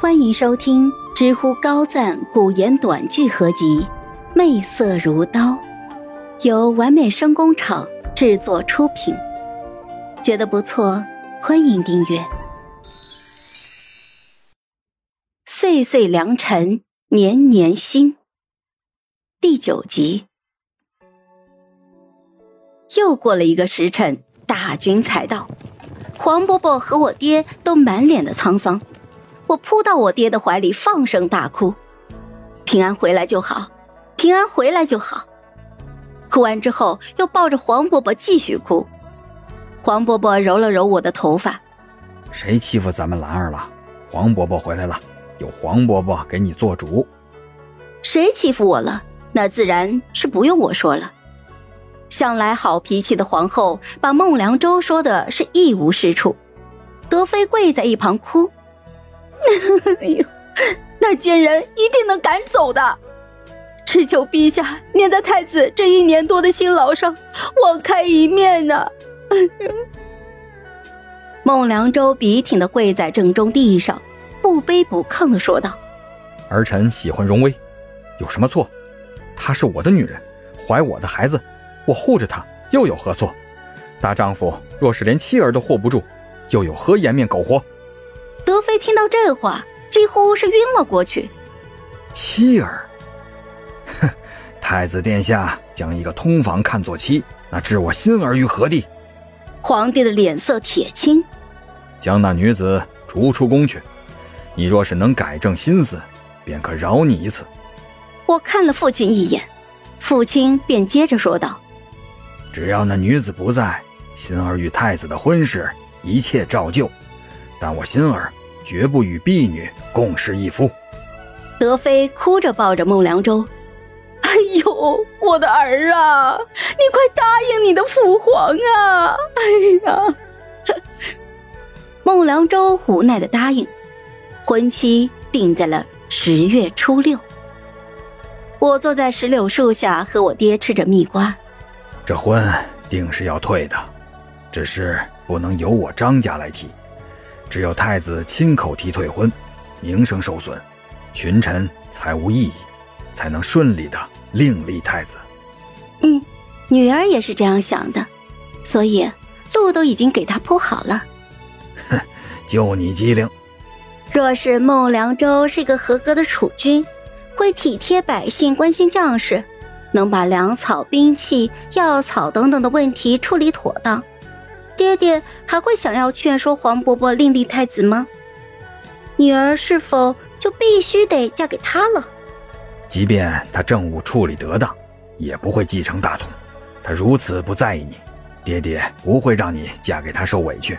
欢迎收听知乎高赞古言短剧合集《媚色如刀》，由完美声工厂制作出品。觉得不错，欢迎订阅。岁岁良辰年年新，第九集。又过了一个时辰，大军才到，黄伯伯和我爹都满脸的沧桑。我扑到我爹的怀里，放声大哭：“平安回来就好，平安回来就好。”哭完之后，又抱着黄伯伯继续哭。黄伯伯揉了揉我的头发：“谁欺负咱们兰儿了？黄伯伯回来了，有黄伯伯给你做主。谁欺负我了？那自然是不用我说了。向来好脾气的皇后，把孟良舟说的是一无是处。德妃跪在一旁哭。那奸人一定能赶走的！只求陛下念在太子这一年多的辛劳上，网开一面呢！孟良舟笔挺的跪在正中地上，不卑不亢的说道：“儿臣喜欢荣威，有什么错？她是我的女人，怀我的孩子，我护着她又有何错？大丈夫若是连妻儿都护不住，又有何颜面苟活？”德妃听到这话，几乎是晕了过去。妻儿，哼！太子殿下将一个通房看作妻，那置我心儿于何地？皇帝的脸色铁青，将那女子逐出宫去。你若是能改正心思，便可饶你一次。我看了父亲一眼，父亲便接着说道：“只要那女子不在，心儿与太子的婚事一切照旧。但我心儿……”绝不与婢女共侍一夫。德妃哭着抱着孟良舟：“哎呦，我的儿啊，你快答应你的父皇啊！”哎呀，孟良舟无奈的答应，婚期定在了十月初六。我坐在石榴树下，和我爹吃着蜜瓜。这婚定是要退的，只是不能由我张家来提。只有太子亲口提退婚，名声受损，群臣才无异议，才能顺利的另立太子。嗯，女儿也是这样想的，所以路都已经给他铺好了。哼，就你机灵。若是孟良舟是个合格的储君，会体贴百姓、关心将士，能把粮草、兵器、药草等等的问题处理妥当。爹爹还会想要劝说黄伯伯另立太子吗？女儿是否就必须得嫁给他了？即便他政务处理得当，也不会继承大统。他如此不在意你，爹爹不会让你嫁给他受委屈。